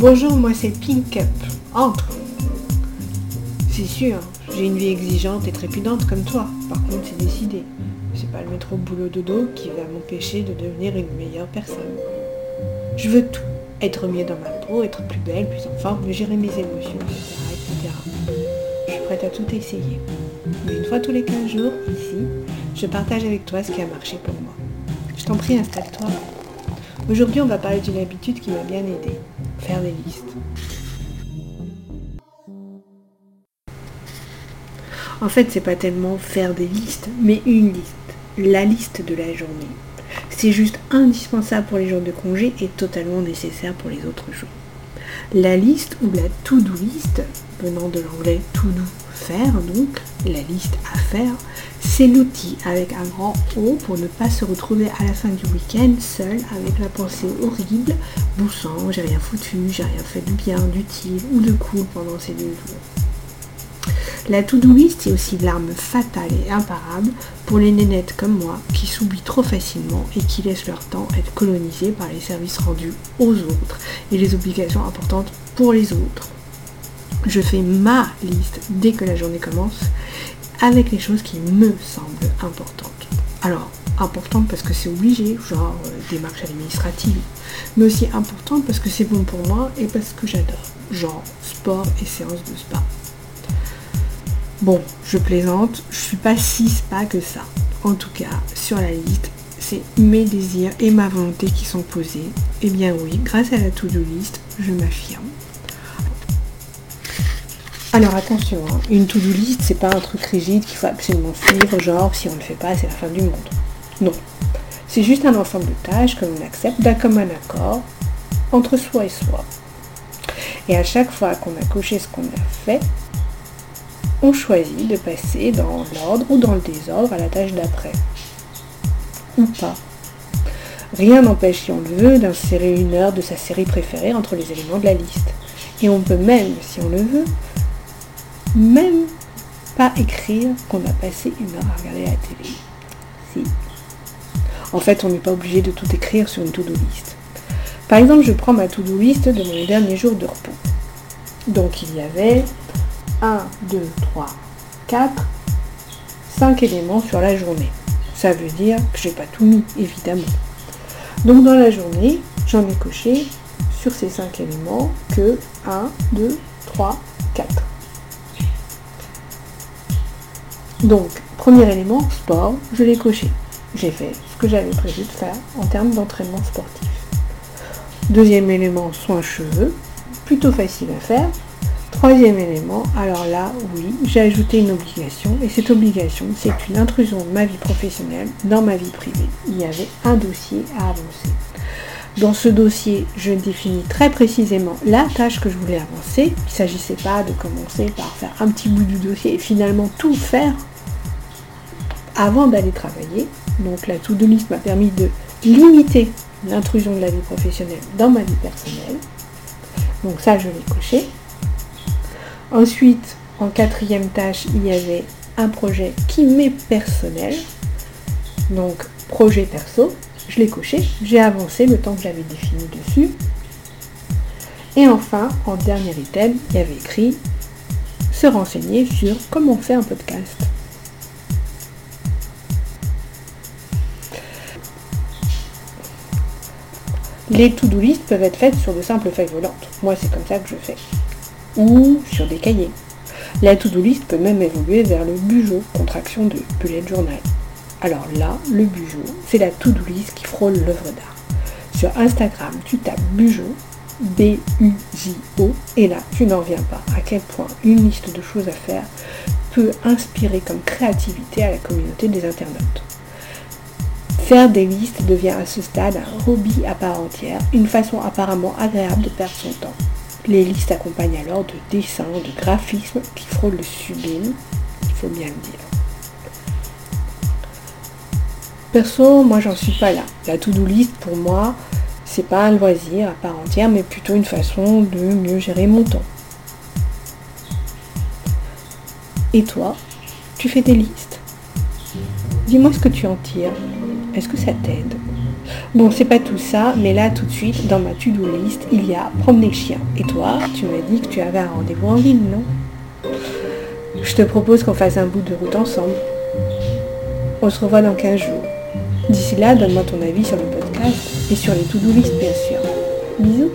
Bonjour, moi c'est Pink Up. Entre. C'est sûr, j'ai une vie exigeante et trépidante comme toi. Par contre, c'est décidé. C'est pas le métro boulot dodo qui va m'empêcher de devenir une meilleure personne. Je veux tout. Être mieux dans ma peau, être plus belle, plus en forme, gérer mes émotions, etc., etc. Je suis prête à tout essayer. Mais une fois tous les 15 jours, ici, je partage avec toi ce qui a marché pour moi. Je t'en prie, installe-toi. Aujourd'hui, on va parler d'une habitude qui m'a bien aidé. Faire des listes. En fait, c'est pas tellement faire des listes, mais une liste. La liste de la journée. C'est juste indispensable pour les jours de congé et totalement nécessaire pour les autres jours. La liste ou la to-do list, venant de l'anglais to do, faire donc, la liste à faire, c'est l'outil avec un grand O pour ne pas se retrouver à la fin du week-end seul avec la pensée horrible, boussant, j'ai rien foutu, j'ai rien fait de bien, d'utile ou de cool pendant ces deux jours. La to-do list est aussi l'arme fatale et imparable pour les nénettes comme moi qui s'oublient trop facilement et qui laissent leur temps être colonisé par les services rendus aux autres et les obligations importantes pour les autres. Je fais ma liste dès que la journée commence avec les choses qui me semblent importantes. Alors, importantes parce que c'est obligé, genre euh, démarches administratives, mais aussi importantes parce que c'est bon pour moi et parce que j'adore, genre sport et séances de spa. Bon, je plaisante, je suis pas si spa que ça. En tout cas, sur la liste, c'est mes désirs et ma volonté qui sont posés. Eh bien oui, grâce à la to-do list, je m'affirme. Alors attention, hein, une to-do list, c'est pas un truc rigide qu'il faut absolument suivre, genre si on ne le fait pas, c'est la fin du monde. Non. C'est juste un ensemble de tâches que l'on accepte d'un commun accord entre soi et soi. Et à chaque fois qu'on a coché ce qu'on a fait, on choisit de passer dans l'ordre ou dans le désordre à la tâche d'après. Ou pas. Rien n'empêche, si on le veut, d'insérer une heure de sa série préférée entre les éléments de la liste. Et on peut même, si on le veut, même pas écrire qu'on a passé une heure à regarder la télé. Si. En fait, on n'est pas obligé de tout écrire sur une to-do list. Par exemple, je prends ma to-do list de mon dernier jour de repos. Donc il y avait 1, 2, 3, 4, 5 éléments sur la journée. Ça veut dire que j'ai pas tout mis, évidemment. Donc dans la journée, j'en ai coché sur ces 5 éléments que 1, 2, 3, 4. Donc, premier élément, sport, je l'ai coché. J'ai fait ce que j'avais prévu de faire en termes d'entraînement sportif. Deuxième élément, soins cheveux, plutôt facile à faire, Troisième élément, alors là, oui, j'ai ajouté une obligation, et cette obligation, c'est une intrusion de ma vie professionnelle dans ma vie privée. Il y avait un dossier à avancer. Dans ce dossier, je définis très précisément la tâche que je voulais avancer. Il ne s'agissait pas de commencer par faire un petit bout du dossier et finalement tout faire avant d'aller travailler. Donc la to-do list m'a permis de limiter l'intrusion de la vie professionnelle dans ma vie personnelle. Donc ça, je l'ai coché. Ensuite, en quatrième tâche, il y avait un projet qui m'est personnel. Donc, projet perso, je l'ai coché, j'ai avancé le temps que j'avais défini dessus. Et enfin, en dernier item, il y avait écrit se renseigner sur comment faire un podcast. Les to-do list peuvent être faites sur de simples feuilles volantes. Moi, c'est comme ça que je fais ou sur des cahiers. La to-do list peut même évoluer vers le bujo, contraction de bullet journal. Alors là, le bujo, c'est la to-do list qui frôle l'œuvre d'art. Sur Instagram, tu tapes bujo, B-U-J-O, et là, tu n'en reviens pas à quel point une liste de choses à faire peut inspirer comme créativité à la communauté des internautes. Faire des listes devient à ce stade un hobby à part entière, une façon apparemment agréable de perdre son temps. Les listes accompagnent alors de dessins, de graphismes qui frôlent le sublime, il faut bien le dire. Perso, moi j'en suis pas là. La to-do list pour moi, c'est pas un loisir à part entière, mais plutôt une façon de mieux gérer mon temps. Et toi, tu fais des listes? Dis-moi ce que tu en tires. Est-ce que ça t'aide? Bon, c'est pas tout ça, mais là, tout de suite, dans ma to-do list, il y a promener le chien. Et toi, tu m'as dit que tu avais un rendez-vous en ville, non? Je te propose qu'on fasse un bout de route ensemble. On se revoit dans 15 jours. D'ici là, donne-moi ton avis sur le podcast et sur les to-do list, bien sûr. Bisous